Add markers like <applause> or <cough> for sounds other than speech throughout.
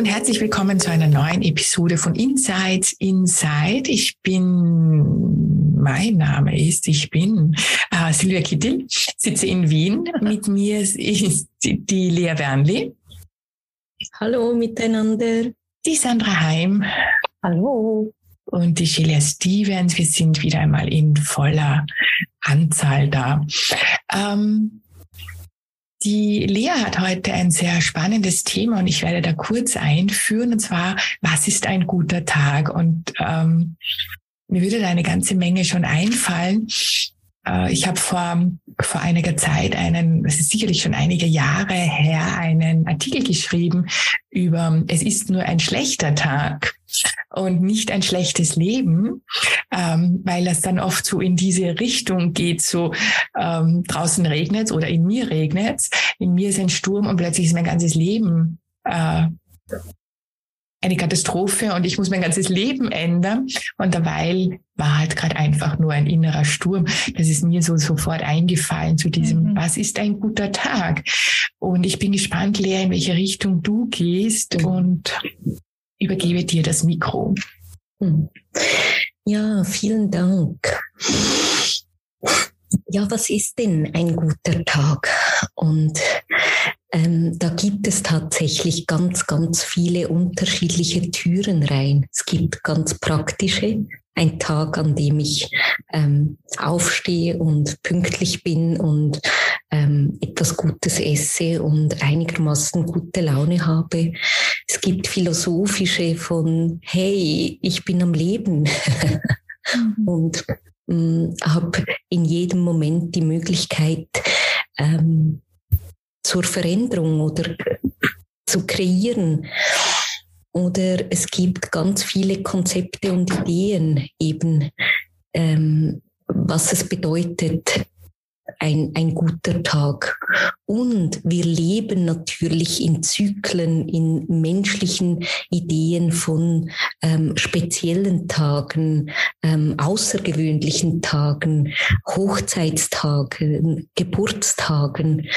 Und herzlich willkommen zu einer neuen Episode von Insights Inside. Ich bin, mein Name ist, ich bin äh, Silvia Kittel, sitze in Wien. Mit mir ist die Lea Wernli. Hallo miteinander. Die Sandra Heim. Hallo. Und die Sheila Stevens. Wir sind wieder einmal in voller Anzahl da. Ähm, die Lea hat heute ein sehr spannendes Thema und ich werde da kurz einführen, und zwar, was ist ein guter Tag? Und ähm, mir würde da eine ganze Menge schon einfallen. Äh, ich habe vor, vor einiger Zeit einen, das ist sicherlich schon einige Jahre her, einen Artikel geschrieben über, es ist nur ein schlechter Tag und nicht ein schlechtes Leben, ähm, weil das dann oft so in diese Richtung geht, so ähm, draußen regnet oder in mir regnet in mir ist ein Sturm und plötzlich ist mein ganzes Leben äh, eine Katastrophe und ich muss mein ganzes Leben ändern. Und dabei war halt gerade einfach nur ein innerer Sturm. Das ist mir so sofort eingefallen zu diesem, mhm. was ist ein guter Tag? Und ich bin gespannt, Lea, in welche Richtung du gehst mhm. und übergebe dir das Mikro. Mhm. Ja, vielen Dank. Ja, was ist denn ein guter Tag? Und ähm, da gibt es tatsächlich ganz, ganz viele unterschiedliche Türen rein. Es gibt ganz praktische, ein Tag, an dem ich ähm, aufstehe und pünktlich bin und ähm, etwas Gutes esse und einigermaßen gute Laune habe. Es gibt philosophische von, hey, ich bin am Leben. Mhm. <laughs> und ähm, habe in jedem Moment die Möglichkeit, ähm, zur Veränderung oder zu kreieren. Oder es gibt ganz viele Konzepte und Ideen eben, ähm, was es bedeutet, ein, ein guter Tag. Und wir leben natürlich in Zyklen, in menschlichen Ideen von ähm, speziellen Tagen, ähm, außergewöhnlichen Tagen, Hochzeitstagen, Geburtstagen.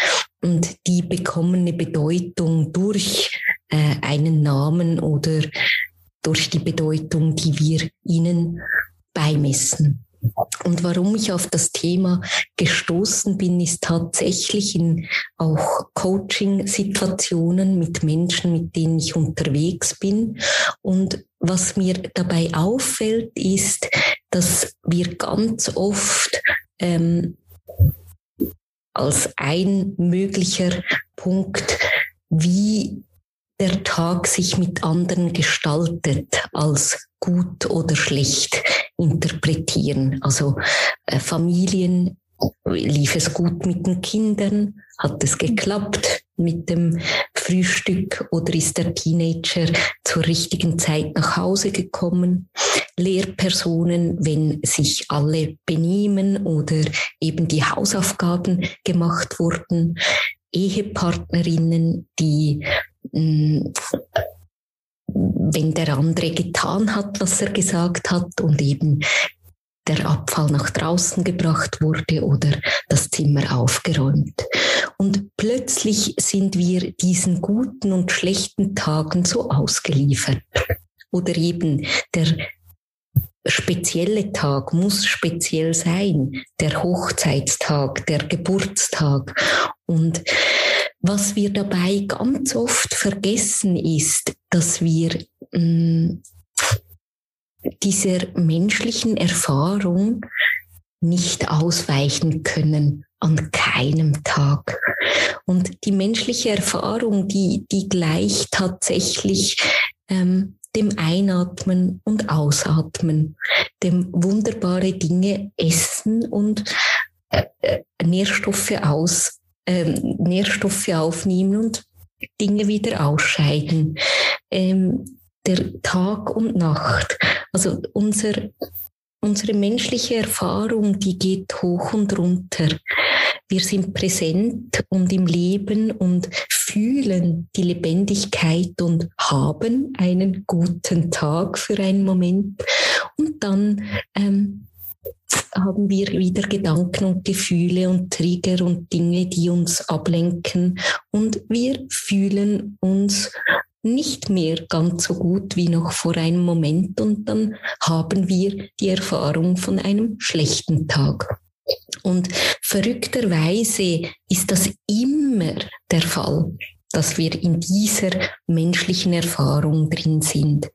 Und die bekommen eine Bedeutung durch äh, einen Namen oder durch die Bedeutung, die wir ihnen beimessen. Und warum ich auf das Thema gestoßen bin, ist tatsächlich in auch Coaching-Situationen mit Menschen, mit denen ich unterwegs bin. Und was mir dabei auffällt, ist, dass wir ganz oft ähm, als ein möglicher Punkt, wie der Tag sich mit anderen gestaltet, als gut oder schlecht interpretieren. Also äh, Familien, lief es gut mit den Kindern? Hat es geklappt mit dem Frühstück oder ist der Teenager zur richtigen Zeit nach Hause gekommen? Lehrpersonen, wenn sich alle benehmen oder eben die Hausaufgaben gemacht wurden? Ehepartnerinnen, die mh, mm, wenn der andere getan hat, was er gesagt hat und eben der Abfall nach draußen gebracht wurde oder das Zimmer aufgeräumt. Und plötzlich sind wir diesen guten und schlechten Tagen so ausgeliefert. Oder eben der spezielle Tag muss speziell sein, der Hochzeitstag, der Geburtstag. Und was wir dabei ganz oft vergessen ist, dass wir mh, mm, dieser menschlichen Erfahrung nicht ausweichen können an keinem Tag. Und die menschliche Erfahrung, die, die gleicht tatsächlich ähm, dem Einatmen und Ausatmen, dem wunderbare Dinge essen und äh, äh Nährstoffe aus, äh, Nährstoffe aufnehmen und Dinge wieder ausscheiden. Ähm, der Tag und Nacht. Also unser, unsere menschliche Erfahrung, die geht hoch und runter. Wir sind präsent und im Leben und fühlen die Lebendigkeit und haben einen guten Tag für einen Moment. Und dann ähm, haben wir wieder Gedanken und Gefühle und Trigger und Dinge, die uns ablenken. Und wir fühlen uns nicht mehr ganz so gut wie noch vor einem Moment und dann haben wir die Erfahrung von einem schlechten Tag. Und verrückterweise ist das immer der Fall, dass wir in dieser menschlichen Erfahrung drin sind.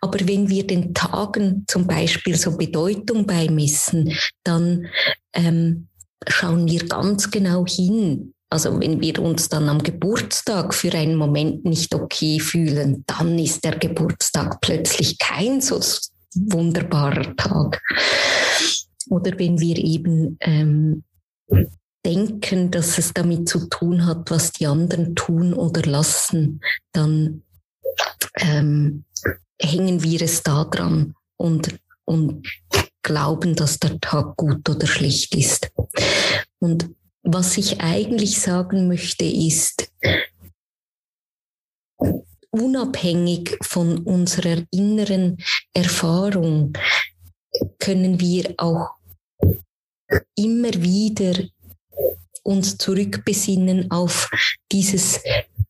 Aber wenn wir den Tagen zum Beispiel so Bedeutung beimessen, dann ähm, schauen wir ganz genau hin. Also wenn wir uns dann am Geburtstag für einen Moment nicht okay fühlen, dann ist der Geburtstag plötzlich kein so wunderbarer Tag. Oder wenn wir eben ähm, denken, dass es damit zu tun hat, was die anderen tun oder lassen, dann ähm, hängen wir es da dran und, und glauben, dass der Tag gut oder schlecht ist. Und was ich eigentlich sagen möchte, ist, unabhängig von unserer inneren Erfahrung können wir auch immer wieder uns zurückbesinnen auf dieses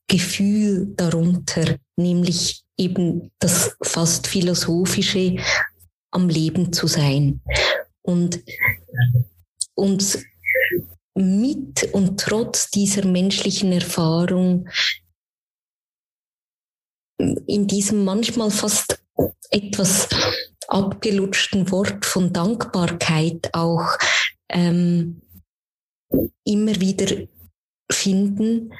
Gefühl darunter, nämlich eben das fast philosophische am Leben zu sein. Und uns mit und trotz dieser menschlichen Erfahrung in diesem manchmal fast etwas abgelutschten Wort von Dankbarkeit auch ähm, immer wieder finden,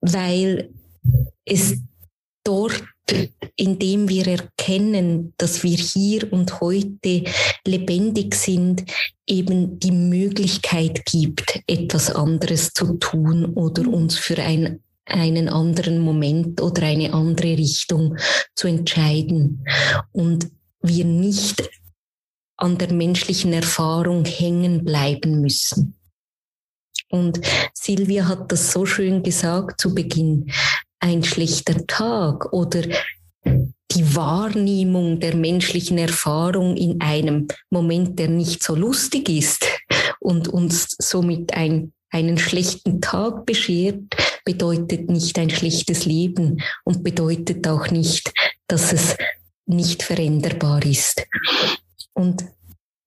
weil es dort, indem wir erkennen, dass wir hier und heute lebendig sind, eben die Möglichkeit gibt, etwas anderes zu tun oder uns für ein einen anderen Moment oder eine andere Richtung zu entscheiden. Und wir nicht an der menschlichen Erfahrung hängen bleiben müssen. Und Silvia hat das so schön gesagt zu Beginn. Ein schlechter Tag oder die Wahrnehmung der menschlichen Erfahrung in einem Moment, der nicht so lustig ist und uns somit ein, einen schlechten Tag beschert, bedeutet nicht ein schlechtes Leben und bedeutet auch nicht, dass es nicht veränderbar ist. Und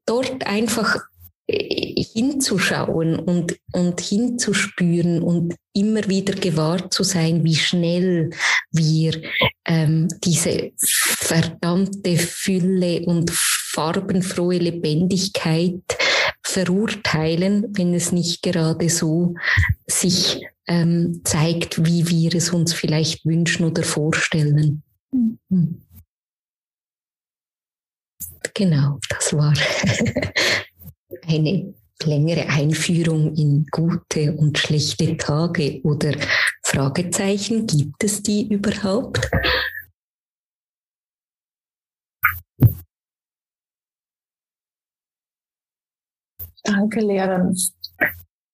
dort einfach hinzuschauen und, und hinzuspüren und immer wieder gewahr zu sein, wie schnell wir ähm, diese verdammte Fülle und farbenfrohe Lebendigkeit verurteilen, wenn es nicht gerade so sich ähm, zeigt, wie wir es uns vielleicht wünschen oder vorstellen. Mhm. Genau, das war eine längere Einführung in gute und schlechte Tage oder Fragezeichen. Gibt es die überhaupt? Danke. Dann,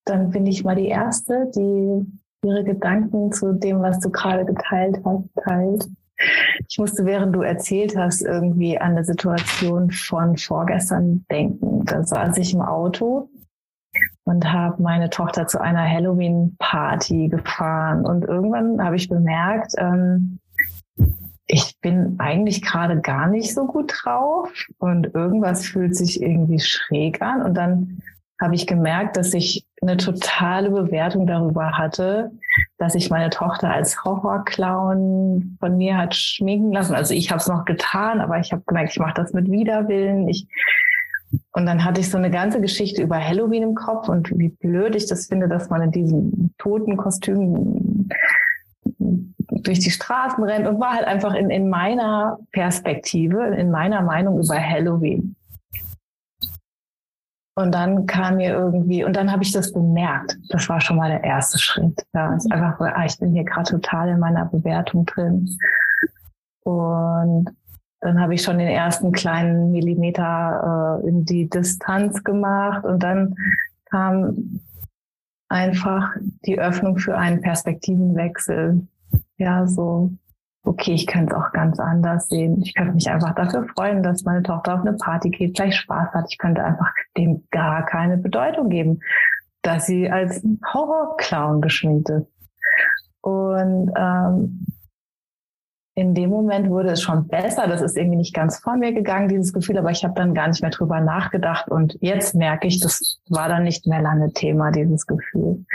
dann bin ich mal die Erste, die ihre Gedanken zu dem, was du gerade geteilt hast, teilt. Ich musste, während du erzählt hast, irgendwie an eine Situation von vorgestern denken. Da saß ich im Auto und habe meine Tochter zu einer Halloween-Party gefahren. Und irgendwann habe ich bemerkt, ähm, ich bin eigentlich gerade gar nicht so gut drauf und irgendwas fühlt sich irgendwie schräg an. Und dann habe ich gemerkt, dass ich eine totale Bewertung darüber hatte, dass ich meine Tochter als Horrorclown von mir hat schminken lassen. Also ich habe es noch getan, aber ich habe gemerkt, ich mache das mit Widerwillen. Ich und dann hatte ich so eine ganze Geschichte über Halloween im Kopf und wie blöd ich das finde, dass man in diesem toten Kostüm durch die Straßen rennt und war halt einfach in, in meiner Perspektive, in meiner Meinung über Halloween. Und dann kam mir irgendwie, und dann habe ich das bemerkt. Das war schon mal der erste Schritt. Ja, ist einfach so, ah, ich bin hier gerade total in meiner Bewertung drin. Und dann habe ich schon den ersten kleinen Millimeter äh, in die Distanz gemacht und dann kam einfach die Öffnung für einen Perspektivenwechsel. Ja, so, okay, ich könnte es auch ganz anders sehen. Ich könnte mich einfach dafür freuen, dass meine Tochter auf eine Party geht, vielleicht Spaß hat. Ich könnte einfach dem gar keine Bedeutung geben, dass sie als Horrorclown geschminkt ist. Und ähm, in dem Moment wurde es schon besser. Das ist irgendwie nicht ganz vor mir gegangen, dieses Gefühl, aber ich habe dann gar nicht mehr drüber nachgedacht. Und jetzt merke ich, das war dann nicht mehr lange Thema, dieses Gefühl.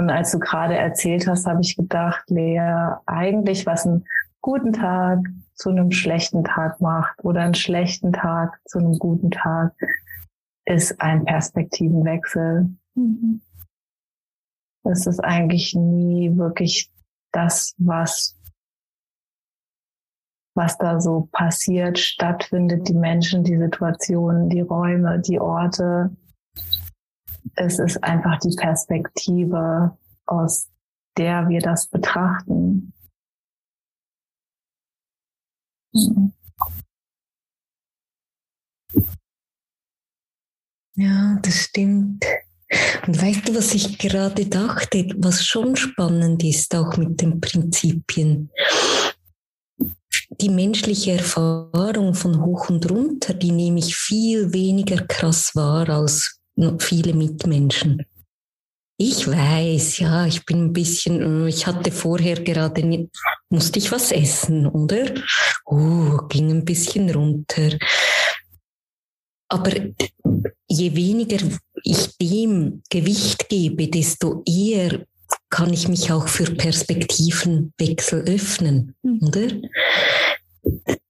Und als du gerade erzählt hast, habe ich gedacht, Lea, eigentlich was einen guten Tag zu einem schlechten Tag macht oder einen schlechten Tag zu einem guten Tag, ist ein Perspektivenwechsel. Mhm. Es ist eigentlich nie wirklich das, was was da so passiert, stattfindet, die Menschen, die Situationen, die Räume, die Orte. Es ist einfach die Perspektive, aus der wir das betrachten. Ja, das stimmt. Und weißt du, was ich gerade dachte, was schon spannend ist, auch mit den Prinzipien? die menschliche Erfahrung von hoch und runter, die nehme ich viel weniger krass wahr als viele Mitmenschen. Ich weiß, ja, ich bin ein bisschen, ich hatte vorher gerade, nicht, musste ich was essen, oder? Oh, ging ein bisschen runter. Aber je weniger ich dem Gewicht gebe, desto eher kann ich mich auch für Perspektivenwechsel öffnen, mhm. oder?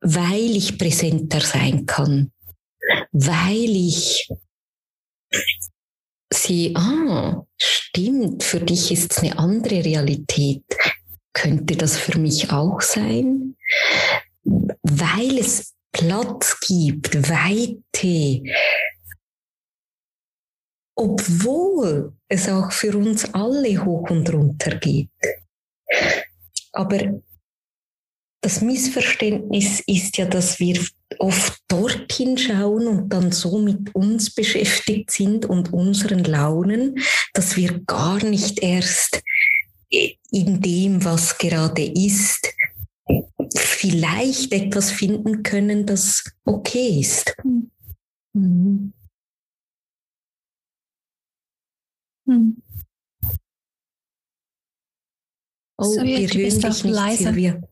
Weil ich präsenter sein kann, weil ich sehe, ah, stimmt, für dich ist es eine andere Realität. Könnte das für mich auch sein? Weil es Platz gibt, Weite, obwohl es auch für uns alle hoch und runter geht. Aber das Missverständnis ist ja, dass wir oft dorthin schauen und dann so mit uns beschäftigt sind und unseren Launen, dass wir gar nicht erst in dem, was gerade ist, vielleicht etwas finden können, das okay ist. Mhm. Hm. Oh, so, wir bist doch leise.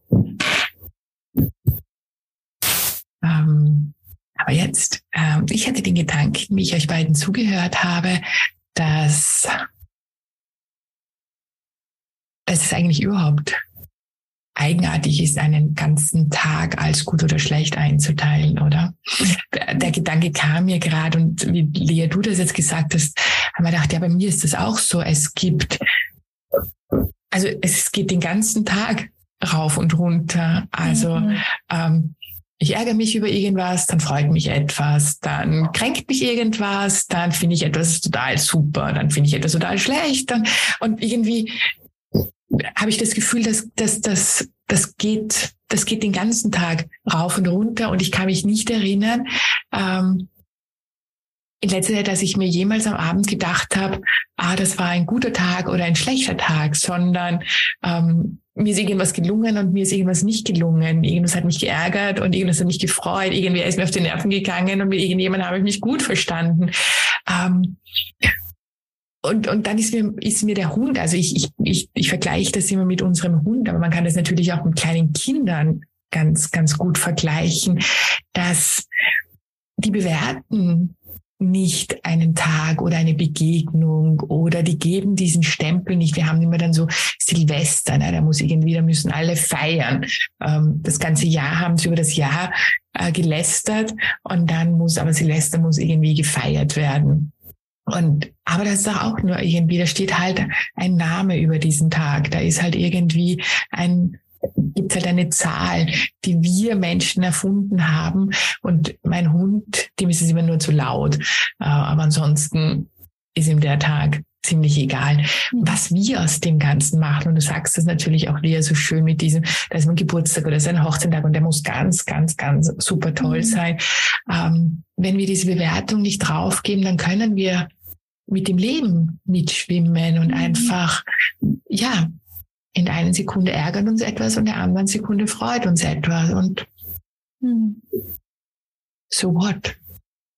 Ähm, aber jetzt, ähm, ich hatte den Gedanken, wie ich euch beiden zugehört habe, dass, dass es eigentlich überhaupt eigenartig ist, einen ganzen Tag als gut oder schlecht einzuteilen, oder? Der, Gedanke kam mir gerade und wie Lea, du das jetzt gesagt hast, haben wir gedacht, ja, bei mir ist das auch so. Es gibt, also es geht den ganzen Tag rauf und runter. Also mhm. ähm, ich ärgere mich über irgendwas, dann freut mich etwas, dann kränkt mich irgendwas, dann finde ich etwas total super, dann finde ich etwas total schlecht. Dann, und irgendwie habe ich das Gefühl, dass, dass, dass das geht, das geht den ganzen Tag rauf und runter und ich kann mich nicht erinnern, ähm, in letzter Zeit, dass ich mir jemals am Abend gedacht habe, ah, das war ein guter Tag oder ein schlechter Tag, sondern ähm, mir ist irgendwas gelungen und mir ist irgendwas nicht gelungen. Irgendwas hat mich geärgert und irgendwas hat mich gefreut. Irgendwer ist mir auf die Nerven gegangen und mit irgendjemandem habe ich mich gut verstanden. Ähm, und, und dann ist mir, ist mir der Hund, also ich, ich, ich, ich vergleiche das immer mit unserem Hund, aber man kann das natürlich auch mit kleinen Kindern ganz, ganz gut vergleichen, dass die bewerten nicht einen Tag oder eine Begegnung oder die geben diesen Stempel nicht. Wir haben immer dann so Silvester, ne? da muss irgendwie, da müssen alle feiern. Ähm, das ganze Jahr haben sie über das Jahr äh, gelästert und dann muss aber Silvester muss irgendwie gefeiert werden. Und, aber das ist auch nur irgendwie, da steht halt ein Name über diesen Tag. Da ist halt irgendwie ein, gibt es halt eine Zahl, die wir Menschen erfunden haben. Und mein Hund, dem ist es immer nur zu laut. Äh, aber ansonsten ist ihm der Tag ziemlich egal, mhm. was wir aus dem Ganzen machen. Und du sagst das natürlich auch wieder so schön mit diesem, da ist ein Geburtstag oder ist ein Hochzeitstag und der muss ganz, ganz, ganz super toll mhm. sein. Ähm, wenn wir diese Bewertung nicht draufgeben, dann können wir mit dem Leben mitschwimmen und mhm. einfach, ja, in der einen Sekunde ärgert uns etwas und in der anderen Sekunde freut uns etwas und mhm. so what?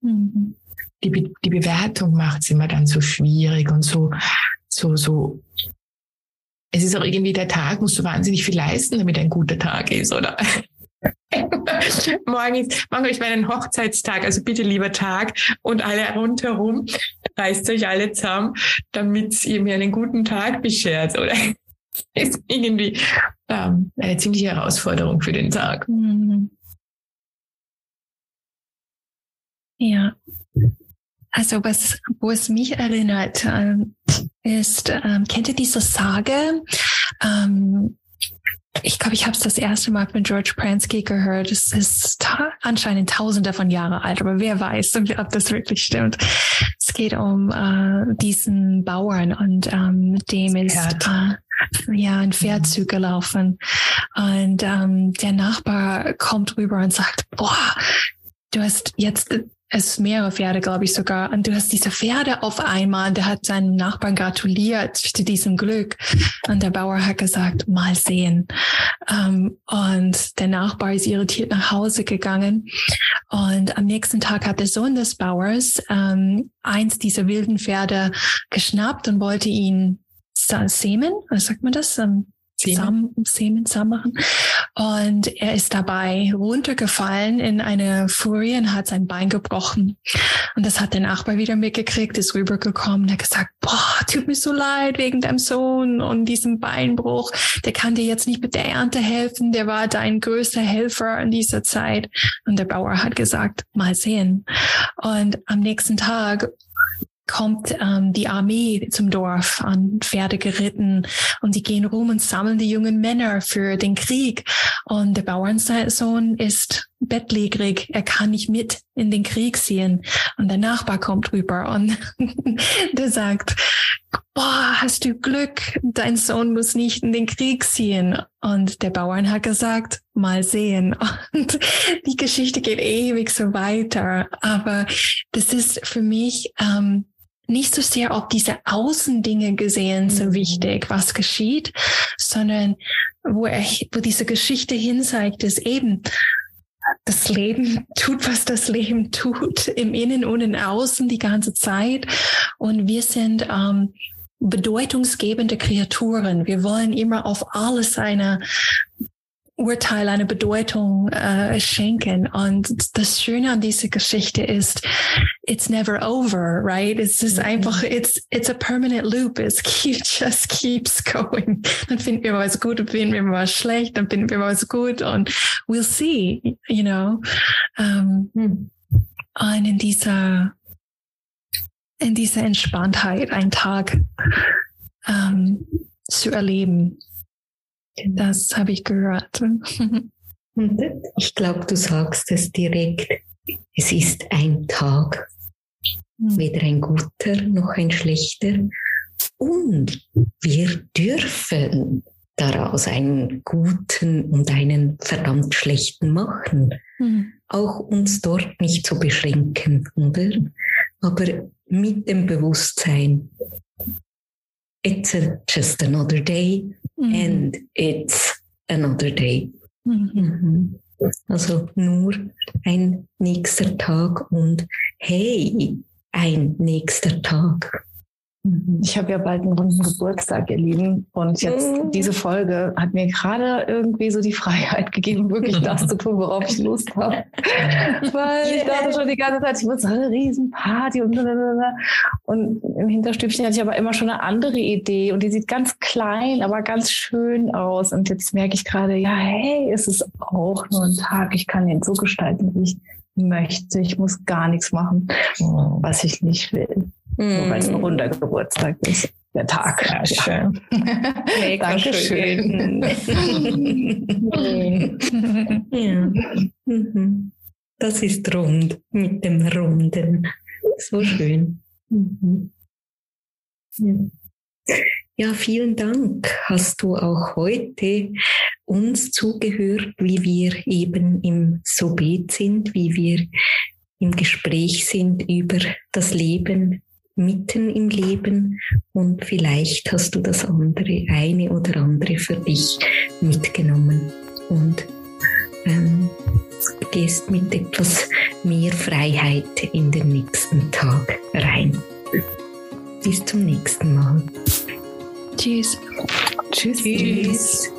Mhm. Die, Be die Bewertung macht es immer dann so schwierig und so, so, so. Es ist auch irgendwie der Tag, musst du wahnsinnig viel leisten, damit ein guter Tag ist, oder? <laughs> morgen ist, morgen habe ich meinen Hochzeitstag, also bitte lieber Tag und alle rundherum, reißt euch alle zusammen, damit ihr mir einen guten Tag beschert, oder? Ist irgendwie ähm, eine ziemliche Herausforderung für den Tag. Mhm. Ja. Also was, wo es mich erinnert, ähm, ist, ähm, kennt ihr diese Sage? Ähm, ich glaube, ich habe es das erste Mal von George Pransky gehört. Es ist ta anscheinend tausende von Jahren alt, aber wer weiß, <laughs> ob das wirklich stimmt. Es geht um äh, diesen Bauern und ähm, dem ist äh, ja ein Pferd gelaufen und ähm, der Nachbar kommt rüber und sagt, boah, du hast jetzt es mehrere Pferde, glaube ich sogar. Und du hast diese Pferde auf einmal. Der hat seinen Nachbarn gratuliert zu diesem Glück. Und der Bauer hat gesagt, mal sehen. Um, ähm, und der Nachbar ist irritiert nach Hause gegangen. Und am nächsten Tag hat der Sohn des Bauers um, ähm, eins dieser wilden Pferde geschnappt und wollte ihn sämen, was sagt man das? Um, Samen, Samen zusammen machen. Und er ist dabei runtergefallen in eine Furie und hat sein Bein gebrochen. Und das hat der Nachbar wieder mitgekriegt, ist rübergekommen und hat gesagt, boah, tut mir so leid wegen deinem Sohn und diesem Beinbruch. Der kann dir jetzt nicht mit der Ernte helfen. Der war dein größter Helfer in dieser Zeit. Und der Bauer hat gesagt, mal sehen. Und am nächsten Tag kommt ähm, die Armee zum Dorf an Pferde geritten und die gehen rum und sammeln die jungen Männer für den Krieg. Und der Bauernsohn ist bettlägerig, er kann nicht mit in den Krieg ziehen. Und der Nachbar kommt rüber und <laughs> der sagt, boah, hast du Glück, dein Sohn muss nicht in den Krieg ziehen. Und der Bauern hat gesagt, mal sehen. <laughs> Und die Geschichte geht ewig so weiter. Aber das ist für mich ähm, nicht so sehr ob diese Außendinge gesehen so mhm. wichtig, was geschieht, sondern wo, er, wo diese Geschichte hinzeigt, ist eben, das Leben tut, was das Leben tut, im Innen und im Außen die ganze Zeit. Und wir sind ähm, bedeutungsgebende Kreaturen. Wir wollen immer auf alles eine Urteil eine Bedeutung äh, schenken. Und das Schöne an dieser Geschichte ist, it's never over, right? Es ist mhm. einfach, it's, it's a permanent loop. Es keep, just keeps going. Dann finden wir was gut, dann finden wir was schlecht, dann finden wir was gut und we'll see, you know. Um, ähm, und in dieser, in dieser Entspanntheit einen Tag um, ähm, zu erleben. Das habe ich gehört. Und ich glaube, du sagst es direkt. Es ist ein Tag, hm. weder ein guter noch ein schlechter. Und wir dürfen daraus einen guten und einen verdammt schlechten machen. Mhm. Auch uns dort nicht zu beschränken, oder? Aber mit dem Bewusstsein, it's a, just another day mhm. and it's another day. Mhm. mhm. Also nur ein nächster Tag und hey, ein nächster Tag. Mhm. Ich habe ja bald einen runden Geburtstag, ihr Lieben. Und jetzt mhm. diese Folge hat mir gerade irgendwie so die Freiheit gegeben, wirklich <laughs> das zu tun, worauf ich Lust habe. <laughs> Weil yeah. ich dachte schon die ganze Zeit, ich muss eine Riesenparty und und im Hinterstübchen hatte ich aber immer schon eine andere Idee und die sieht ganz klein, aber ganz schön aus. Und jetzt merke ich gerade, ja, hey, es ist auch nur ein Tag. Ich kann den so gestalten, wie ich möchte. Ich muss gar nichts machen, was ich nicht will. Nur weil es ein runder Geburtstag ist. der Tag. Sehr schön. Mega Dankeschön. ja. Mhm. Das ist rund mit dem Runden. So schön. Mhm. Ja. Ja, vielen Dank. Hast du auch heute uns zugehört, wie wir eben im Sobet sind, wie wir im Gespräch sind über das Leben mitten im Leben und vielleicht hast du das andere, eine oder andere für dich mitgenommen und ähm, gehst mit etwas mehr Freiheit in den nächsten Tag rein. Bis zum nächsten Mal. Tschüss. Tschüss. Tschüss.